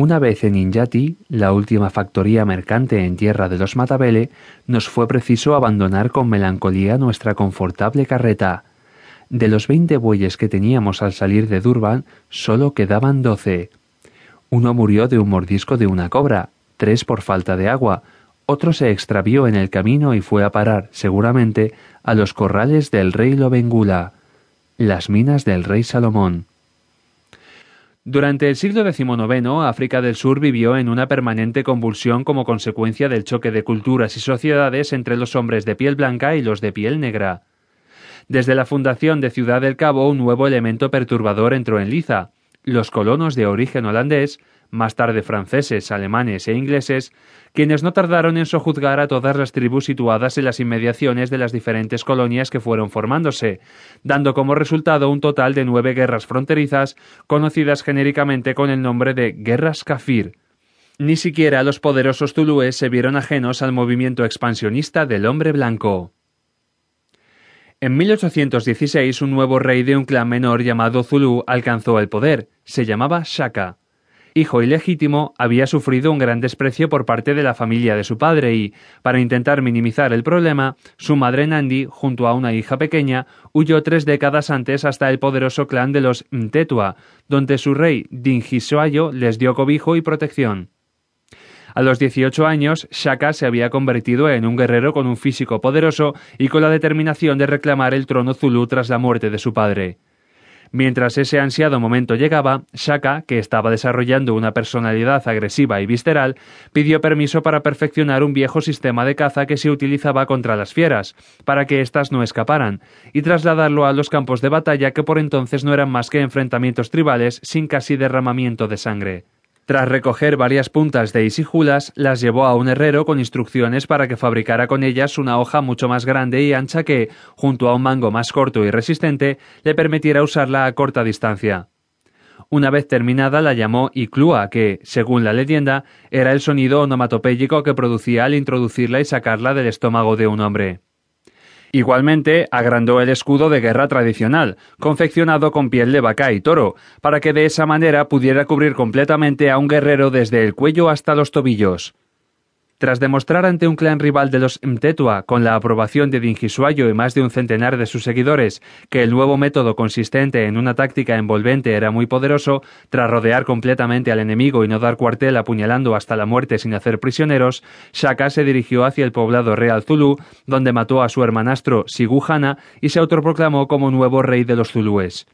Una vez en Inyati, la última factoría mercante en tierra de los Matabele, nos fue preciso abandonar con melancolía nuestra confortable carreta. De los veinte bueyes que teníamos al salir de Durban, solo quedaban doce. Uno murió de un mordisco de una cobra, tres por falta de agua, otro se extravió en el camino y fue a parar, seguramente, a los corrales del rey Lobengula, las minas del rey Salomón. Durante el siglo XIX, África del Sur vivió en una permanente convulsión como consecuencia del choque de culturas y sociedades entre los hombres de piel blanca y los de piel negra. Desde la fundación de Ciudad del Cabo, un nuevo elemento perturbador entró en liza. Los colonos de origen holandés más tarde franceses, alemanes e ingleses, quienes no tardaron en sojuzgar a todas las tribus situadas en las inmediaciones de las diferentes colonias que fueron formándose, dando como resultado un total de nueve guerras fronterizas, conocidas genéricamente con el nombre de Guerras Kafir. Ni siquiera los poderosos zulúes se vieron ajenos al movimiento expansionista del hombre blanco. En 1816 un nuevo rey de un clan menor llamado Zulú alcanzó el poder. Se llamaba Shaka hijo ilegítimo, había sufrido un gran desprecio por parte de la familia de su padre y, para intentar minimizar el problema, su madre Nandi, junto a una hija pequeña, huyó tres décadas antes hasta el poderoso clan de los Mtetua, donde su rey Dingisoayo les dio cobijo y protección. A los 18 años, Shaka se había convertido en un guerrero con un físico poderoso y con la determinación de reclamar el trono Zulu tras la muerte de su padre. Mientras ese ansiado momento llegaba, Shaka, que estaba desarrollando una personalidad agresiva y visceral, pidió permiso para perfeccionar un viejo sistema de caza que se utilizaba contra las fieras, para que éstas no escaparan, y trasladarlo a los campos de batalla que por entonces no eran más que enfrentamientos tribales sin casi derramamiento de sangre. Tras recoger varias puntas de isijulas, las llevó a un herrero con instrucciones para que fabricara con ellas una hoja mucho más grande y ancha que, junto a un mango más corto y resistente, le permitiera usarla a corta distancia. Una vez terminada la llamó Iclua, que, según la leyenda, era el sonido onomatopéyico que producía al introducirla y sacarla del estómago de un hombre. Igualmente, agrandó el escudo de guerra tradicional, confeccionado con piel de vaca y toro, para que de esa manera pudiera cubrir completamente a un guerrero desde el cuello hasta los tobillos. Tras demostrar ante un clan rival de los Mtetua, con la aprobación de Dingisuayo y más de un centenar de sus seguidores, que el nuevo método consistente en una táctica envolvente era muy poderoso, tras rodear completamente al enemigo y no dar cuartel apuñalando hasta la muerte sin hacer prisioneros, Shaka se dirigió hacia el poblado real Zulu, donde mató a su hermanastro Siguhana y se autoproclamó como nuevo rey de los Zulúes.